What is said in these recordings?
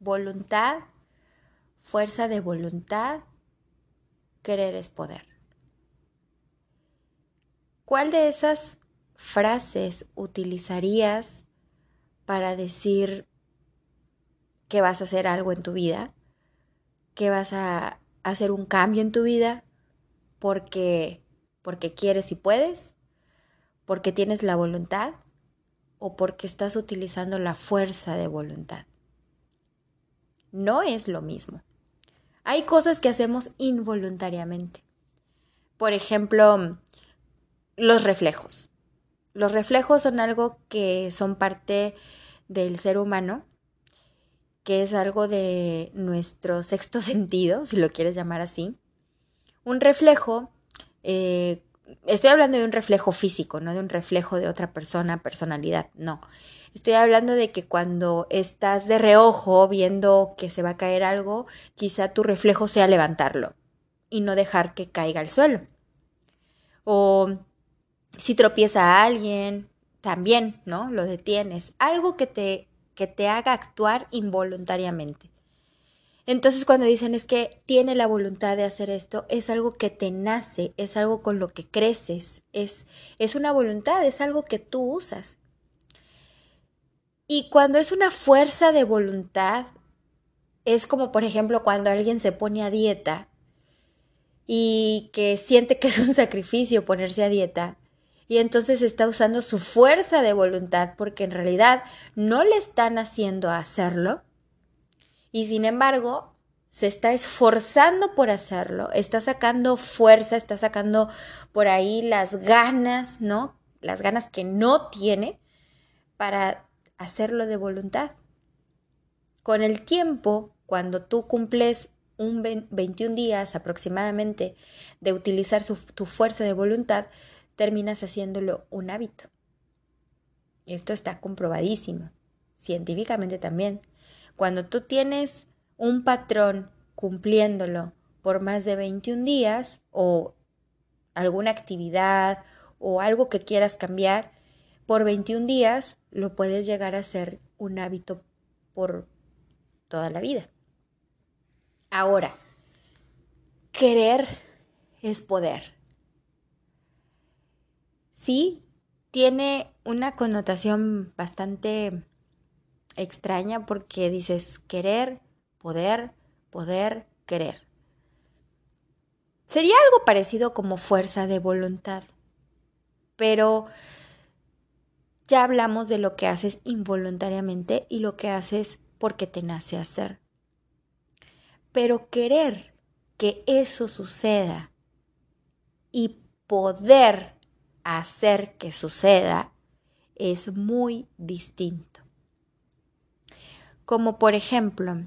voluntad, fuerza de voluntad, querer es poder. ¿Cuál de esas frases utilizarías para decir que vas a hacer algo en tu vida? ¿Que vas a hacer un cambio en tu vida porque porque quieres y puedes? ¿Porque tienes la voluntad? ¿O porque estás utilizando la fuerza de voluntad? No es lo mismo. Hay cosas que hacemos involuntariamente. Por ejemplo, los reflejos. Los reflejos son algo que son parte del ser humano, que es algo de nuestro sexto sentido, si lo quieres llamar así. Un reflejo, eh, estoy hablando de un reflejo físico, no de un reflejo de otra persona, personalidad, no. Estoy hablando de que cuando estás de reojo viendo que se va a caer algo, quizá tu reflejo sea levantarlo y no dejar que caiga al suelo. O si tropieza a alguien, también, ¿no? Lo detienes. Algo que te, que te haga actuar involuntariamente. Entonces cuando dicen es que tiene la voluntad de hacer esto, es algo que te nace, es algo con lo que creces, es, es una voluntad, es algo que tú usas. Y cuando es una fuerza de voluntad, es como por ejemplo cuando alguien se pone a dieta y que siente que es un sacrificio ponerse a dieta y entonces está usando su fuerza de voluntad porque en realidad no le están haciendo hacerlo y sin embargo se está esforzando por hacerlo, está sacando fuerza, está sacando por ahí las ganas, ¿no? Las ganas que no tiene para hacerlo de voluntad. Con el tiempo, cuando tú cumples un 21 días aproximadamente de utilizar tu fuerza de voluntad, terminas haciéndolo un hábito. Esto está comprobadísimo, científicamente también. Cuando tú tienes un patrón cumpliéndolo por más de 21 días o alguna actividad o algo que quieras cambiar, por 21 días lo puedes llegar a ser un hábito por toda la vida. Ahora, querer es poder. Sí, tiene una connotación bastante extraña porque dices querer, poder, poder, querer. Sería algo parecido como fuerza de voluntad, pero ya hablamos de lo que haces involuntariamente y lo que haces porque te nace hacer. Pero querer que eso suceda y poder hacer que suceda es muy distinto. Como por ejemplo,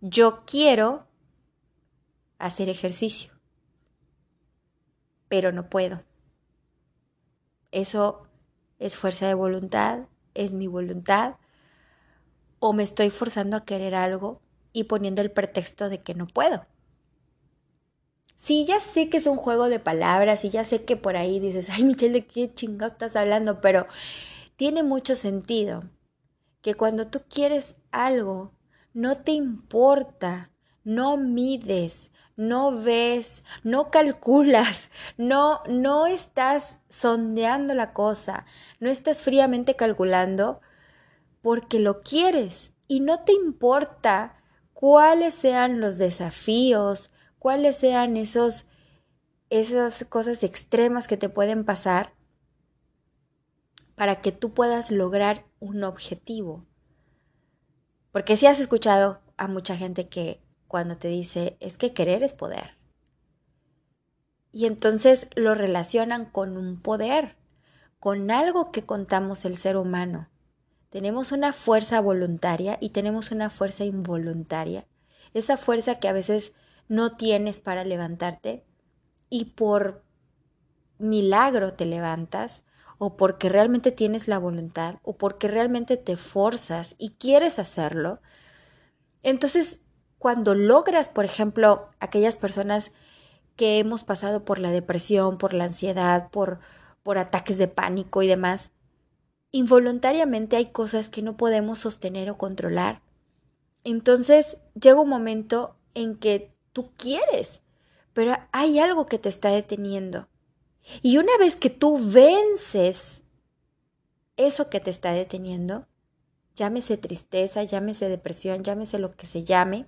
yo quiero hacer ejercicio, pero no puedo. Eso es fuerza de voluntad, es mi voluntad, o me estoy forzando a querer algo y poniendo el pretexto de que no puedo. Sí, ya sé que es un juego de palabras y ya sé que por ahí dices, ay Michelle, ¿de qué chingados estás hablando? Pero tiene mucho sentido que cuando tú quieres algo, no te importa, no mides, no ves, no calculas, no, no estás sondeando la cosa, no estás fríamente calculando porque lo quieres. Y no te importa cuáles sean los desafíos, cuáles sean esos, esas cosas extremas que te pueden pasar para que tú puedas lograr un objetivo. Porque si has escuchado a mucha gente que cuando te dice es que querer es poder. Y entonces lo relacionan con un poder, con algo que contamos el ser humano. Tenemos una fuerza voluntaria y tenemos una fuerza involuntaria. Esa fuerza que a veces no tienes para levantarte y por milagro te levantas o porque realmente tienes la voluntad o porque realmente te forzas y quieres hacerlo. Entonces cuando logras, por ejemplo, aquellas personas que hemos pasado por la depresión, por la ansiedad, por, por ataques de pánico y demás, involuntariamente hay cosas que no podemos sostener o controlar. Entonces llega un momento en que tú quieres, pero hay algo que te está deteniendo. Y una vez que tú vences eso que te está deteniendo, llámese tristeza, llámese depresión, llámese lo que se llame,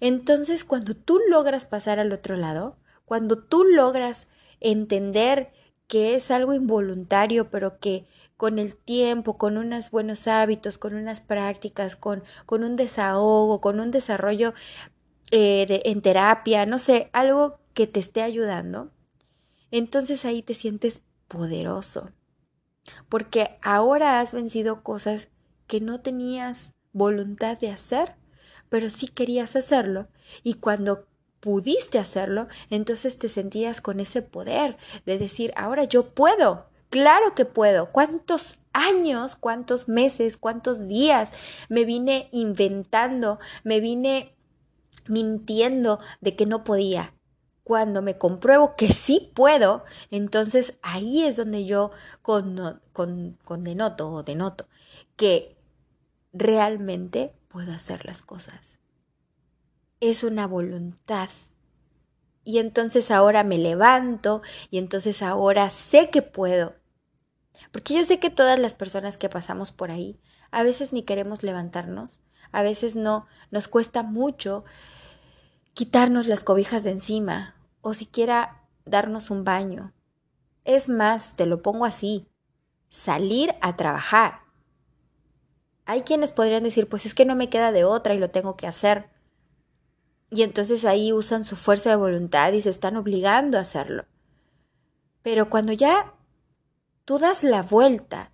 entonces cuando tú logras pasar al otro lado, cuando tú logras entender que es algo involuntario, pero que con el tiempo, con unos buenos hábitos, con unas prácticas, con, con un desahogo, con un desarrollo eh, de, en terapia, no sé, algo que te esté ayudando, entonces ahí te sientes poderoso, porque ahora has vencido cosas que no tenías voluntad de hacer, pero sí querías hacerlo, y cuando pudiste hacerlo, entonces te sentías con ese poder de decir, ahora yo puedo, claro que puedo. ¿Cuántos años, cuántos meses, cuántos días me vine inventando, me vine mintiendo de que no podía? Cuando me compruebo que sí puedo, entonces ahí es donde yo con, con, con denoto o denoto que realmente puedo hacer las cosas es una voluntad. Y entonces ahora me levanto y entonces ahora sé que puedo. Porque yo sé que todas las personas que pasamos por ahí, a veces ni queremos levantarnos, a veces no, nos cuesta mucho quitarnos las cobijas de encima o siquiera darnos un baño. Es más, te lo pongo así, salir a trabajar. Hay quienes podrían decir, pues es que no me queda de otra y lo tengo que hacer. Y entonces ahí usan su fuerza de voluntad y se están obligando a hacerlo. Pero cuando ya tú das la vuelta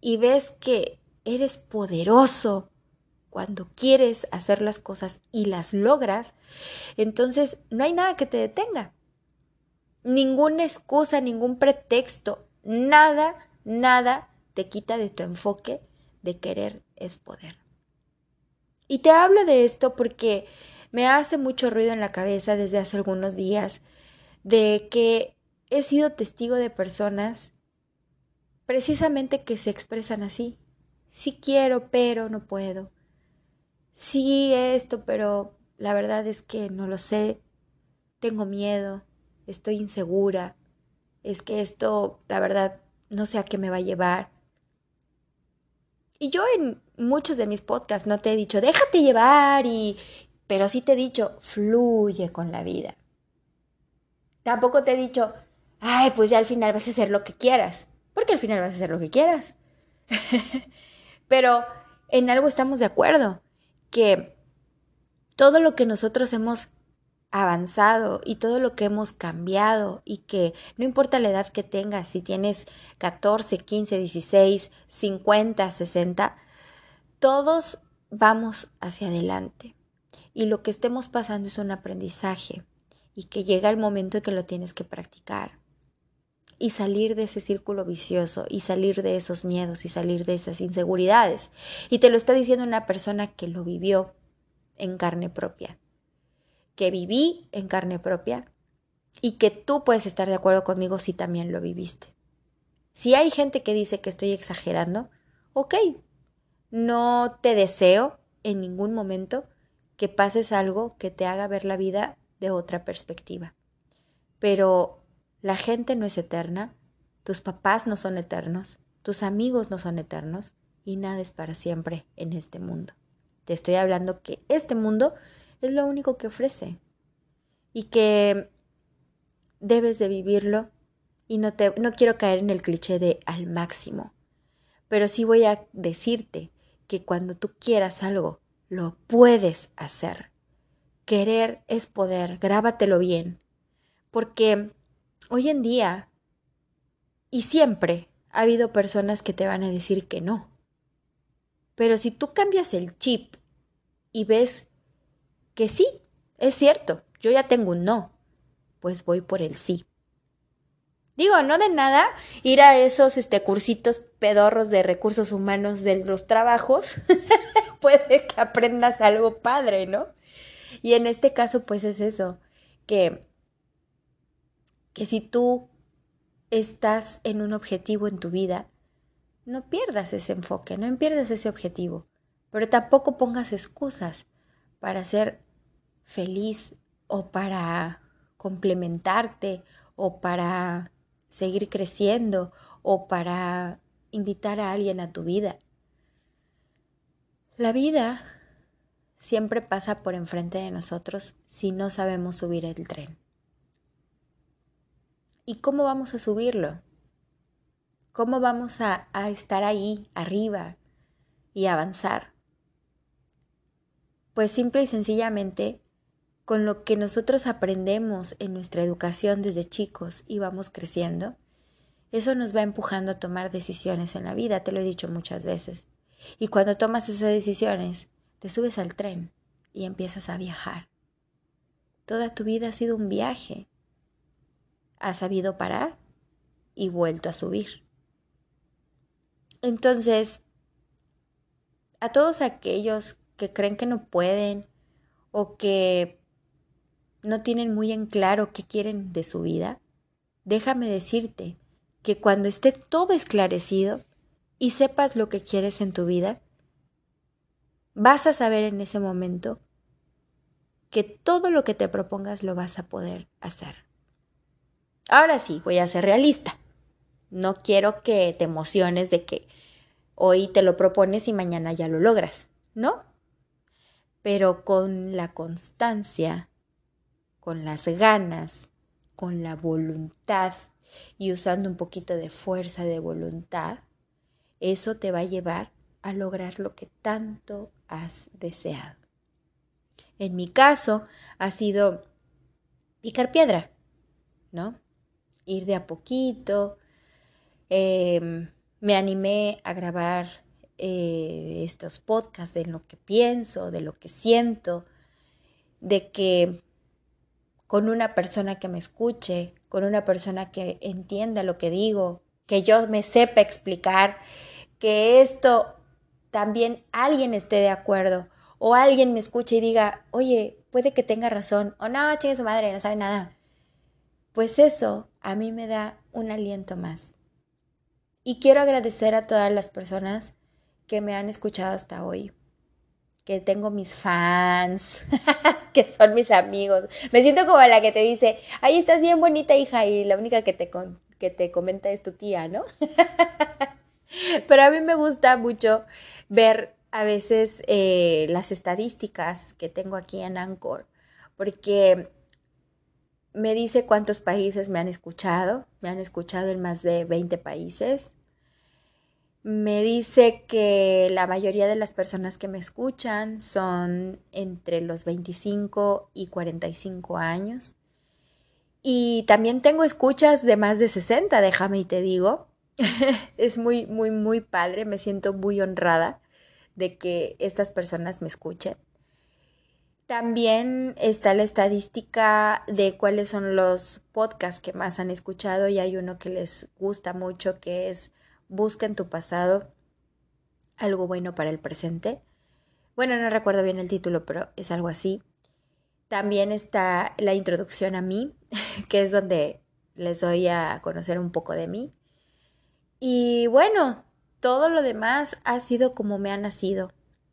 y ves que eres poderoso cuando quieres hacer las cosas y las logras, entonces no hay nada que te detenga. Ninguna excusa, ningún pretexto, nada, nada te quita de tu enfoque de querer es poder. Y te hablo de esto porque me hace mucho ruido en la cabeza desde hace algunos días de que he sido testigo de personas precisamente que se expresan así. Sí quiero, pero no puedo. Sí esto, pero la verdad es que no lo sé. Tengo miedo, estoy insegura. Es que esto, la verdad, no sé a qué me va a llevar. Y yo en muchos de mis podcasts no te he dicho, déjate llevar y, pero sí te he dicho, fluye con la vida. Tampoco te he dicho, ay, pues ya al final vas a hacer lo que quieras, porque al final vas a hacer lo que quieras. Pero en algo estamos de acuerdo, que todo lo que nosotros hemos avanzado y todo lo que hemos cambiado y que no importa la edad que tengas, si tienes 14, 15, 16, 50, 60, todos vamos hacia adelante. Y lo que estemos pasando es un aprendizaje y que llega el momento en que lo tienes que practicar y salir de ese círculo vicioso y salir de esos miedos y salir de esas inseguridades. Y te lo está diciendo una persona que lo vivió en carne propia, que viví en carne propia y que tú puedes estar de acuerdo conmigo si también lo viviste. Si hay gente que dice que estoy exagerando, ok, no te deseo en ningún momento que pases algo que te haga ver la vida de otra perspectiva. Pero la gente no es eterna, tus papás no son eternos, tus amigos no son eternos y nada es para siempre en este mundo. Te estoy hablando que este mundo es lo único que ofrece y que debes de vivirlo y no, te, no quiero caer en el cliché de al máximo, pero sí voy a decirte que cuando tú quieras algo lo puedes hacer. Querer es poder, grábatelo bien, porque hoy en día y siempre ha habido personas que te van a decir que no. Pero si tú cambias el chip y ves que sí, es cierto, yo ya tengo un no, pues voy por el sí. Digo, no de nada ir a esos este, cursitos pedorros de recursos humanos de los trabajos puede que aprendas algo padre, ¿no? Y en este caso, pues es eso, que, que si tú estás en un objetivo en tu vida, no pierdas ese enfoque, no pierdas ese objetivo, pero tampoco pongas excusas para ser feliz o para complementarte o para seguir creciendo o para invitar a alguien a tu vida. La vida siempre pasa por enfrente de nosotros si no sabemos subir el tren. ¿Y cómo vamos a subirlo? ¿Cómo vamos a, a estar ahí, arriba, y avanzar? Pues simple y sencillamente con lo que nosotros aprendemos en nuestra educación desde chicos y vamos creciendo, eso nos va empujando a tomar decisiones en la vida, te lo he dicho muchas veces. Y cuando tomas esas decisiones, te subes al tren y empiezas a viajar. Toda tu vida ha sido un viaje. Has sabido parar y vuelto a subir. Entonces, a todos aquellos que creen que no pueden o que no tienen muy en claro qué quieren de su vida, déjame decirte que cuando esté todo esclarecido y sepas lo que quieres en tu vida, vas a saber en ese momento que todo lo que te propongas lo vas a poder hacer. Ahora sí, voy a ser realista. No quiero que te emociones de que hoy te lo propones y mañana ya lo logras, ¿no? Pero con la constancia con las ganas, con la voluntad y usando un poquito de fuerza de voluntad, eso te va a llevar a lograr lo que tanto has deseado. En mi caso ha sido picar piedra, ¿no? Ir de a poquito. Em, me animé a grabar eh, estos podcasts de lo que pienso, de lo que siento, de que con una persona que me escuche, con una persona que entienda lo que digo, que yo me sepa explicar, que esto también alguien esté de acuerdo o alguien me escuche y diga, oye, puede que tenga razón o no, chingue su madre, no sabe nada. Pues eso a mí me da un aliento más. Y quiero agradecer a todas las personas que me han escuchado hasta hoy que tengo mis fans, que son mis amigos. Me siento como la que te dice, ahí estás bien bonita hija y la única que te, que te comenta es tu tía, ¿no? Pero a mí me gusta mucho ver a veces eh, las estadísticas que tengo aquí en Anchor, porque me dice cuántos países me han escuchado, me han escuchado en más de 20 países, me dice que la mayoría de las personas que me escuchan son entre los 25 y 45 años. Y también tengo escuchas de más de 60, déjame y te digo. es muy, muy, muy padre. Me siento muy honrada de que estas personas me escuchen. También está la estadística de cuáles son los podcasts que más han escuchado y hay uno que les gusta mucho que es busca en tu pasado algo bueno para el presente. Bueno, no recuerdo bien el título, pero es algo así. También está la introducción a mí, que es donde les doy a conocer un poco de mí. Y bueno, todo lo demás ha sido como me ha nacido.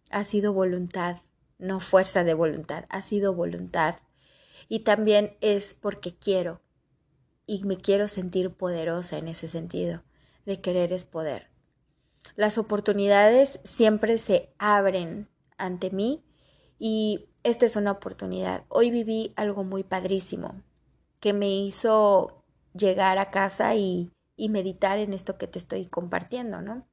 Ha sido voluntad, no fuerza de voluntad, ha sido voluntad. Y también es porque quiero. Y me quiero sentir poderosa en ese sentido de querer es poder. Las oportunidades siempre se abren ante mí y esta es una oportunidad. Hoy viví algo muy padrísimo que me hizo llegar a casa y, y meditar en esto que te estoy compartiendo, ¿no?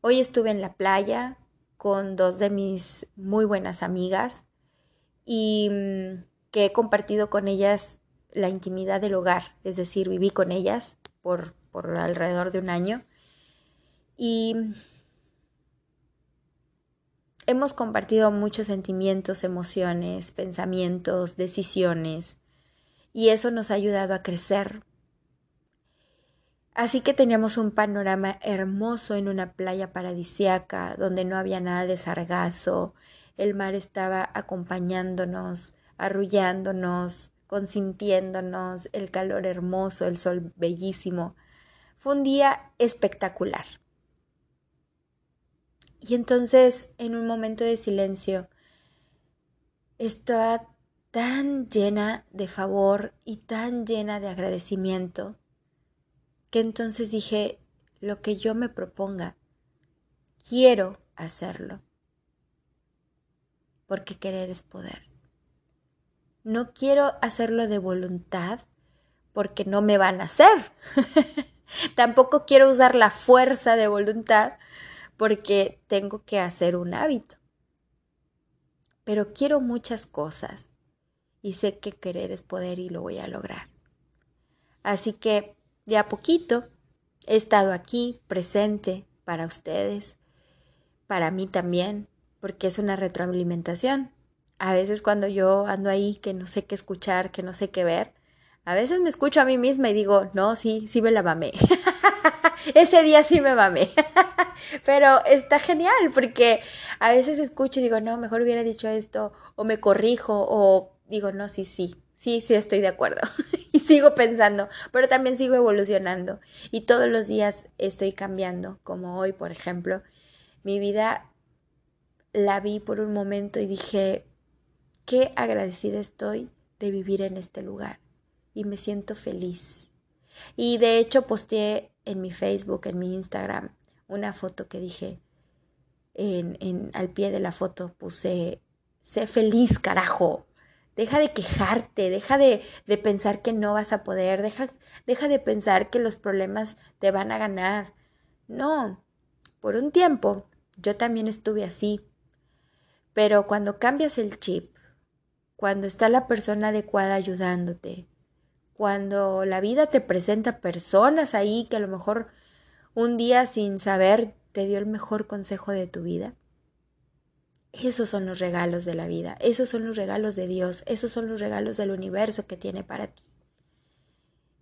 Hoy estuve en la playa con dos de mis muy buenas amigas y mm, que he compartido con ellas la intimidad del hogar, es decir, viví con ellas por por alrededor de un año. Y hemos compartido muchos sentimientos, emociones, pensamientos, decisiones, y eso nos ha ayudado a crecer. Así que teníamos un panorama hermoso en una playa paradisiaca, donde no había nada de sargazo, el mar estaba acompañándonos, arrullándonos, consintiéndonos, el calor hermoso, el sol bellísimo. Fue un día espectacular. Y entonces, en un momento de silencio, estaba tan llena de favor y tan llena de agradecimiento que entonces dije, lo que yo me proponga, quiero hacerlo, porque querer es poder. No quiero hacerlo de voluntad, porque no me van a hacer. Tampoco quiero usar la fuerza de voluntad, porque tengo que hacer un hábito. Pero quiero muchas cosas y sé que querer es poder y lo voy a lograr. Así que de a poquito he estado aquí presente para ustedes, para mí también, porque es una retroalimentación. A veces cuando yo ando ahí que no sé qué escuchar, que no sé qué ver, a veces me escucho a mí misma y digo, no, sí, sí me la mamé. Ese día sí me mamé. Pero está genial porque a veces escucho y digo, no, mejor hubiera dicho esto, o me corrijo, o digo, no, sí, sí, sí, sí estoy de acuerdo. y sigo pensando, pero también sigo evolucionando. Y todos los días estoy cambiando, como hoy, por ejemplo. Mi vida la vi por un momento y dije, qué agradecida estoy de vivir en este lugar. Y me siento feliz. Y de hecho posteé en mi Facebook, en mi Instagram, una foto que dije, en, en, al pie de la foto puse, sé feliz, carajo. Deja de quejarte, deja de, de pensar que no vas a poder, deja, deja de pensar que los problemas te van a ganar. No, por un tiempo yo también estuve así. Pero cuando cambias el chip, cuando está la persona adecuada ayudándote, cuando la vida te presenta personas ahí que a lo mejor un día sin saber te dio el mejor consejo de tu vida, esos son los regalos de la vida, esos son los regalos de Dios, esos son los regalos del universo que tiene para ti.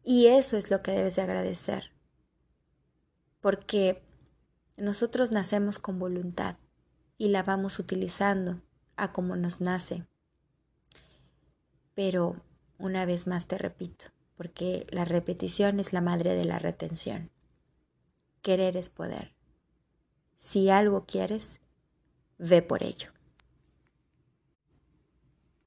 Y eso es lo que debes de agradecer. Porque nosotros nacemos con voluntad y la vamos utilizando a como nos nace. Pero una vez más te repito, porque la repetición es la madre de la retención. Querer es poder. Si algo quieres, ve por ello.